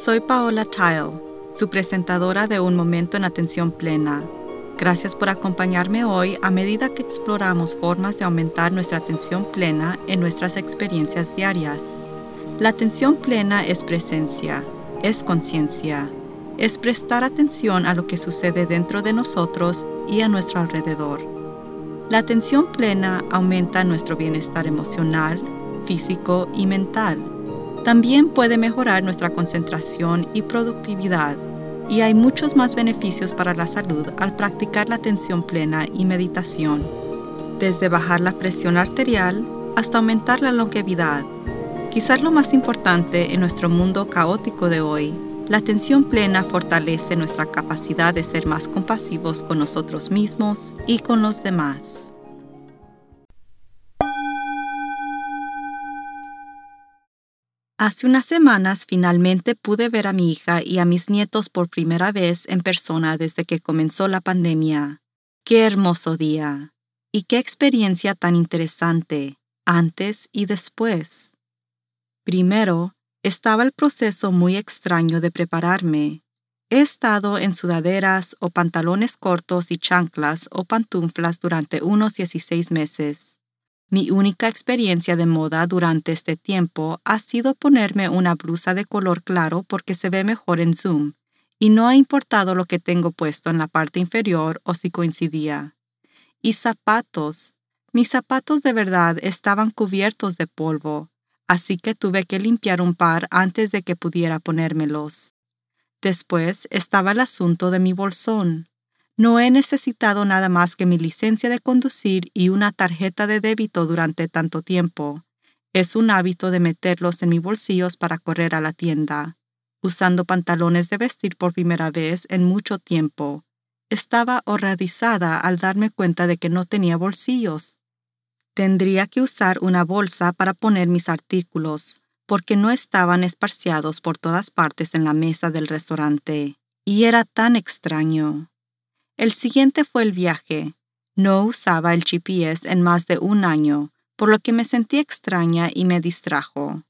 Soy Paola Tile, su presentadora de Un Momento en Atención Plena. Gracias por acompañarme hoy a medida que exploramos formas de aumentar nuestra atención plena en nuestras experiencias diarias. La atención plena es presencia, es conciencia, es prestar atención a lo que sucede dentro de nosotros y a nuestro alrededor. La atención plena aumenta nuestro bienestar emocional, físico y mental también puede mejorar nuestra concentración y productividad, y hay muchos más beneficios para la salud al practicar la atención plena y meditación, desde bajar la presión arterial hasta aumentar la longevidad. Quizás lo más importante en nuestro mundo caótico de hoy, la atención plena fortalece nuestra capacidad de ser más compasivos con nosotros mismos y con los demás. Hace unas semanas finalmente pude ver a mi hija y a mis nietos por primera vez en persona desde que comenzó la pandemia. Qué hermoso día. Y qué experiencia tan interesante, antes y después. Primero, estaba el proceso muy extraño de prepararme. He estado en sudaderas o pantalones cortos y chanclas o pantuflas durante unos 16 meses mi única experiencia de moda durante este tiempo ha sido ponerme una blusa de color claro porque se ve mejor en Zoom, y no ha importado lo que tengo puesto en la parte inferior o si coincidía. Y zapatos. Mis zapatos de verdad estaban cubiertos de polvo, así que tuve que limpiar un par antes de que pudiera ponérmelos. Después estaba el asunto de mi bolsón. No he necesitado nada más que mi licencia de conducir y una tarjeta de débito durante tanto tiempo. Es un hábito de meterlos en mis bolsillos para correr a la tienda, usando pantalones de vestir por primera vez en mucho tiempo. Estaba horrorizada al darme cuenta de que no tenía bolsillos. Tendría que usar una bolsa para poner mis artículos, porque no estaban esparciados por todas partes en la mesa del restaurante. Y era tan extraño. El siguiente fue el viaje. No usaba el GPS en más de un año, por lo que me sentí extraña y me distrajo.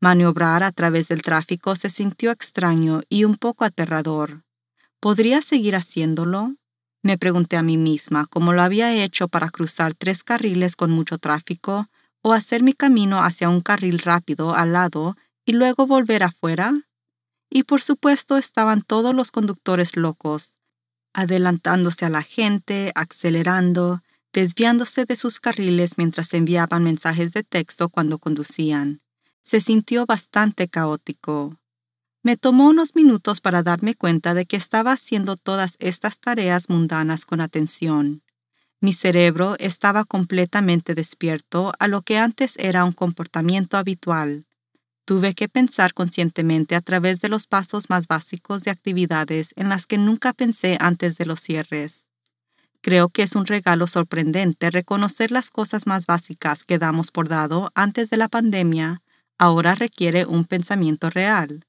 Maniobrar a través del tráfico se sintió extraño y un poco aterrador. ¿Podría seguir haciéndolo? Me pregunté a mí misma cómo lo había hecho para cruzar tres carriles con mucho tráfico o hacer mi camino hacia un carril rápido al lado y luego volver afuera. Y por supuesto estaban todos los conductores locos, adelantándose a la gente, acelerando, desviándose de sus carriles mientras enviaban mensajes de texto cuando conducían. Se sintió bastante caótico. Me tomó unos minutos para darme cuenta de que estaba haciendo todas estas tareas mundanas con atención. Mi cerebro estaba completamente despierto a lo que antes era un comportamiento habitual. Tuve que pensar conscientemente a través de los pasos más básicos de actividades en las que nunca pensé antes de los cierres. Creo que es un regalo sorprendente reconocer las cosas más básicas que damos por dado antes de la pandemia, ahora requiere un pensamiento real.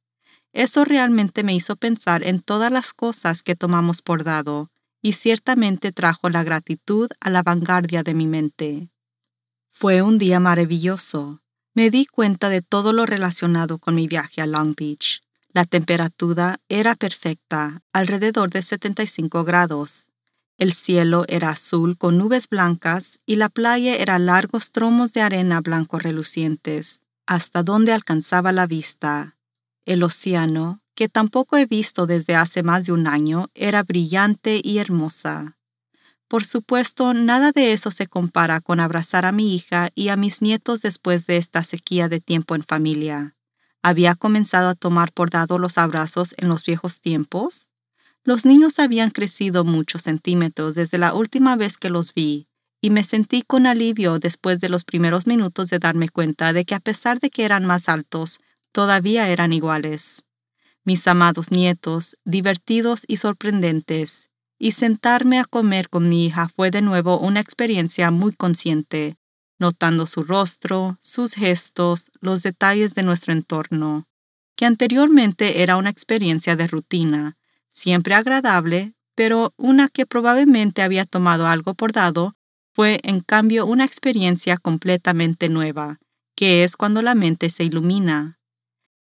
Eso realmente me hizo pensar en todas las cosas que tomamos por dado, y ciertamente trajo la gratitud a la vanguardia de mi mente. Fue un día maravilloso. Me di cuenta de todo lo relacionado con mi viaje a Long Beach. La temperatura era perfecta, alrededor de 75 grados. El cielo era azul con nubes blancas y la playa era largos tromos de arena blanco relucientes, hasta donde alcanzaba la vista. El océano, que tampoco he visto desde hace más de un año, era brillante y hermosa. Por supuesto, nada de eso se compara con abrazar a mi hija y a mis nietos después de esta sequía de tiempo en familia. ¿Había comenzado a tomar por dado los abrazos en los viejos tiempos? Los niños habían crecido muchos centímetros desde la última vez que los vi, y me sentí con alivio después de los primeros minutos de darme cuenta de que a pesar de que eran más altos, todavía eran iguales. Mis amados nietos, divertidos y sorprendentes, y sentarme a comer con mi hija fue de nuevo una experiencia muy consciente, notando su rostro, sus gestos, los detalles de nuestro entorno, que anteriormente era una experiencia de rutina, siempre agradable, pero una que probablemente había tomado algo por dado, fue en cambio una experiencia completamente nueva, que es cuando la mente se ilumina.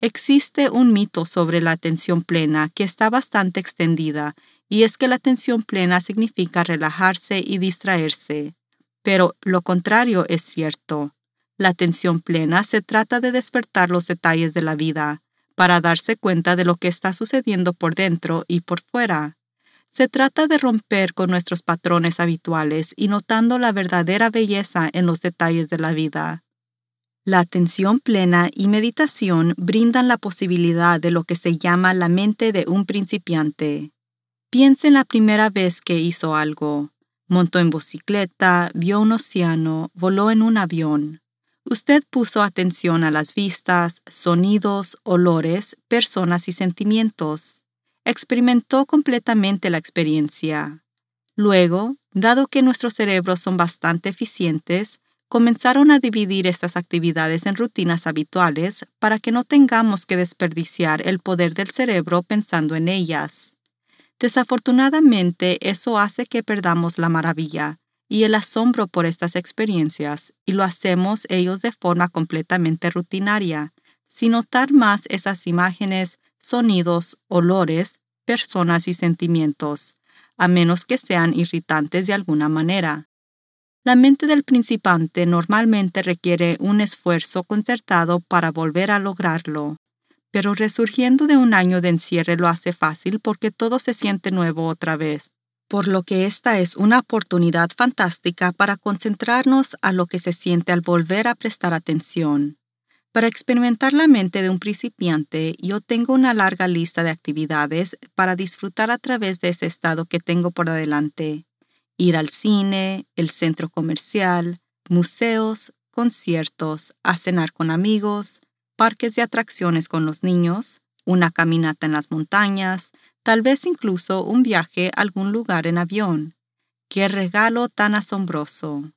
Existe un mito sobre la atención plena que está bastante extendida, y es que la atención plena significa relajarse y distraerse. Pero lo contrario es cierto. La atención plena se trata de despertar los detalles de la vida, para darse cuenta de lo que está sucediendo por dentro y por fuera. Se trata de romper con nuestros patrones habituales y notando la verdadera belleza en los detalles de la vida. La atención plena y meditación brindan la posibilidad de lo que se llama la mente de un principiante. Piense en la primera vez que hizo algo. Montó en bicicleta, vio un océano, voló en un avión. Usted puso atención a las vistas, sonidos, olores, personas y sentimientos. Experimentó completamente la experiencia. Luego, dado que nuestros cerebros son bastante eficientes, comenzaron a dividir estas actividades en rutinas habituales para que no tengamos que desperdiciar el poder del cerebro pensando en ellas. Desafortunadamente, eso hace que perdamos la maravilla y el asombro por estas experiencias, y lo hacemos ellos de forma completamente rutinaria, sin notar más esas imágenes, sonidos, olores, personas y sentimientos, a menos que sean irritantes de alguna manera. La mente del principante normalmente requiere un esfuerzo concertado para volver a lograrlo, pero resurgiendo de un año de encierre lo hace fácil porque todo se siente nuevo otra vez, por lo que esta es una oportunidad fantástica para concentrarnos a lo que se siente al volver a prestar atención. Para experimentar la mente de un principiante, yo tengo una larga lista de actividades para disfrutar a través de ese estado que tengo por adelante ir al cine, el centro comercial, museos, conciertos, a cenar con amigos, parques de atracciones con los niños, una caminata en las montañas, tal vez incluso un viaje a algún lugar en avión. ¡Qué regalo tan asombroso!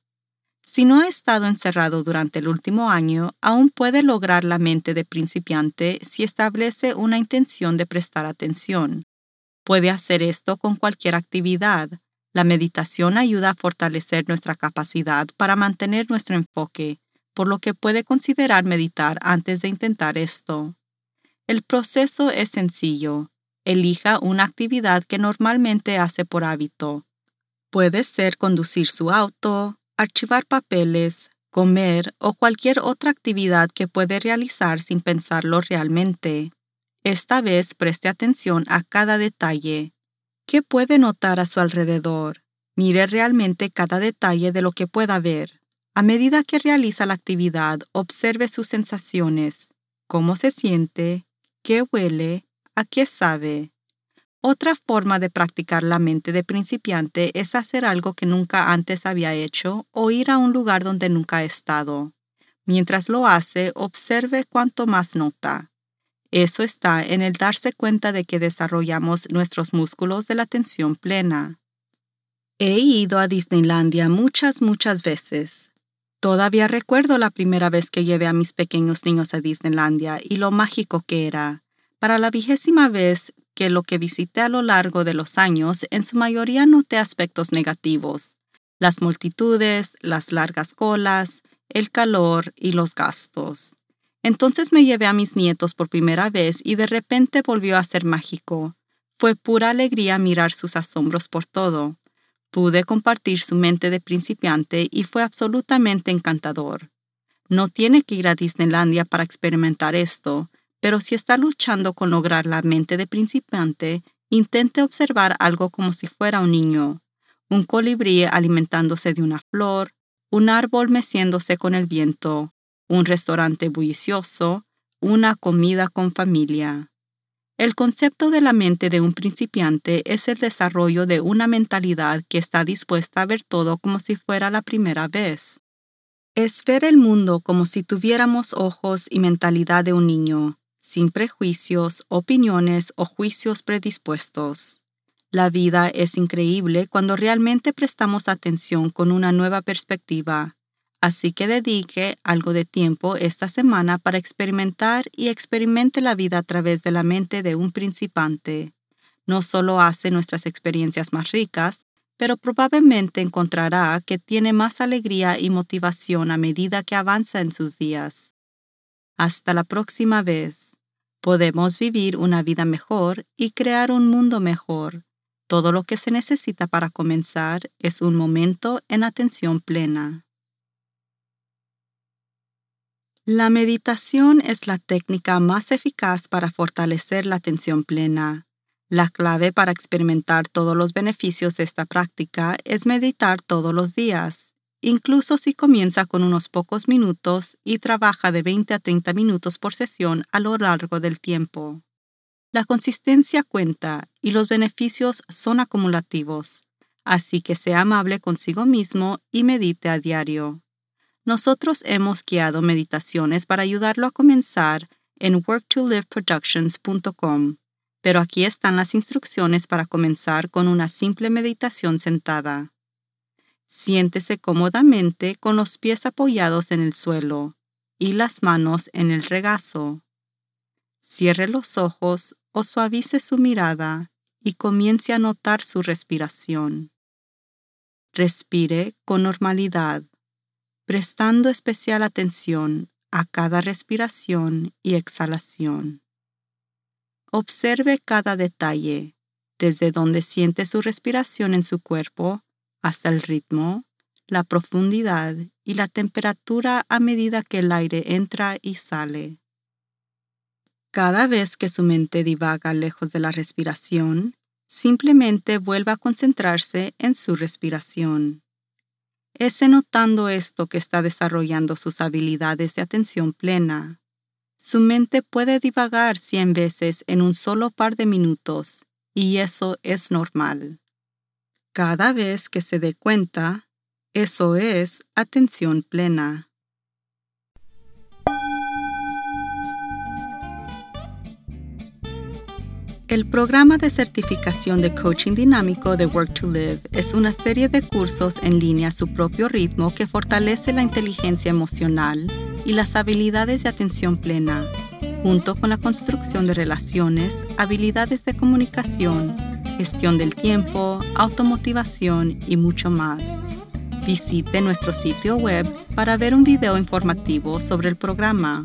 Si no ha estado encerrado durante el último año, aún puede lograr la mente de principiante si establece una intención de prestar atención. Puede hacer esto con cualquier actividad, la meditación ayuda a fortalecer nuestra capacidad para mantener nuestro enfoque, por lo que puede considerar meditar antes de intentar esto. El proceso es sencillo. Elija una actividad que normalmente hace por hábito. Puede ser conducir su auto, archivar papeles, comer o cualquier otra actividad que puede realizar sin pensarlo realmente. Esta vez preste atención a cada detalle, ¿Qué puede notar a su alrededor? Mire realmente cada detalle de lo que pueda ver. A medida que realiza la actividad, observe sus sensaciones, cómo se siente, qué huele, a qué sabe. Otra forma de practicar la mente de principiante es hacer algo que nunca antes había hecho o ir a un lugar donde nunca ha estado. Mientras lo hace, observe cuánto más nota. Eso está en el darse cuenta de que desarrollamos nuestros músculos de la atención plena. He ido a Disneylandia muchas, muchas veces. Todavía recuerdo la primera vez que llevé a mis pequeños niños a Disneylandia y lo mágico que era. Para la vigésima vez que lo que visité a lo largo de los años, en su mayoría noté aspectos negativos. Las multitudes, las largas colas, el calor y los gastos. Entonces me llevé a mis nietos por primera vez y de repente volvió a ser mágico. Fue pura alegría mirar sus asombros por todo. Pude compartir su mente de principiante y fue absolutamente encantador. No tiene que ir a Disneylandia para experimentar esto, pero si está luchando con lograr la mente de principiante, intente observar algo como si fuera un niño. Un colibrí alimentándose de una flor, un árbol meciéndose con el viento, un restaurante bullicioso, una comida con familia. El concepto de la mente de un principiante es el desarrollo de una mentalidad que está dispuesta a ver todo como si fuera la primera vez. Es ver el mundo como si tuviéramos ojos y mentalidad de un niño, sin prejuicios, opiniones o juicios predispuestos. La vida es increíble cuando realmente prestamos atención con una nueva perspectiva, Así que dedique algo de tiempo esta semana para experimentar y experimente la vida a través de la mente de un principante. No solo hace nuestras experiencias más ricas, pero probablemente encontrará que tiene más alegría y motivación a medida que avanza en sus días. Hasta la próxima vez. Podemos vivir una vida mejor y crear un mundo mejor. Todo lo que se necesita para comenzar es un momento en atención plena. La meditación es la técnica más eficaz para fortalecer la atención plena. La clave para experimentar todos los beneficios de esta práctica es meditar todos los días, incluso si comienza con unos pocos minutos y trabaja de 20 a 30 minutos por sesión a lo largo del tiempo. La consistencia cuenta y los beneficios son acumulativos, así que sea amable consigo mismo y medite a diario. Nosotros hemos guiado meditaciones para ayudarlo a comenzar en worktoliveproductions.com, pero aquí están las instrucciones para comenzar con una simple meditación sentada. Siéntese cómodamente con los pies apoyados en el suelo y las manos en el regazo. Cierre los ojos o suavice su mirada y comience a notar su respiración. Respire con normalidad prestando especial atención a cada respiración y exhalación. Observe cada detalle, desde donde siente su respiración en su cuerpo hasta el ritmo, la profundidad y la temperatura a medida que el aire entra y sale. Cada vez que su mente divaga lejos de la respiración, simplemente vuelva a concentrarse en su respiración. Es notando esto que está desarrollando sus habilidades de atención plena. Su mente puede divagar cien veces en un solo par de minutos, y eso es normal. Cada vez que se dé cuenta, eso es atención plena. El programa de certificación de coaching dinámico de Work to Live es una serie de cursos en línea a su propio ritmo que fortalece la inteligencia emocional y las habilidades de atención plena, junto con la construcción de relaciones, habilidades de comunicación, gestión del tiempo, automotivación y mucho más. Visite nuestro sitio web para ver un video informativo sobre el programa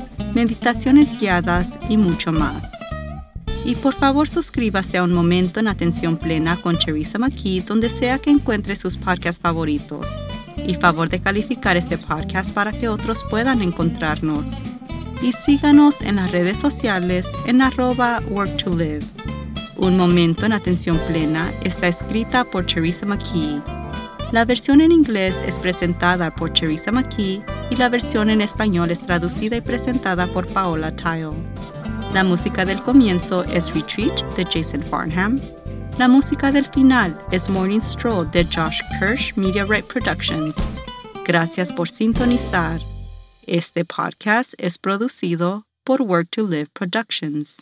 meditaciones guiadas y mucho más. Y por favor suscríbase a Un Momento en Atención Plena con Teresa McKee donde sea que encuentre sus podcasts favoritos. Y favor de calificar este podcast para que otros puedan encontrarnos. Y síganos en las redes sociales en arroba work to live. Un Momento en Atención Plena está escrita por Teresa McKee la versión en inglés es presentada por Teresa McKee y la versión en español es traducida y presentada por Paola Tile. La música del comienzo es Retreat de Jason Farnham. La música del final es Morning Stroll de Josh Kirsch Media Right Productions. Gracias por sintonizar. Este podcast es producido por Work to Live Productions.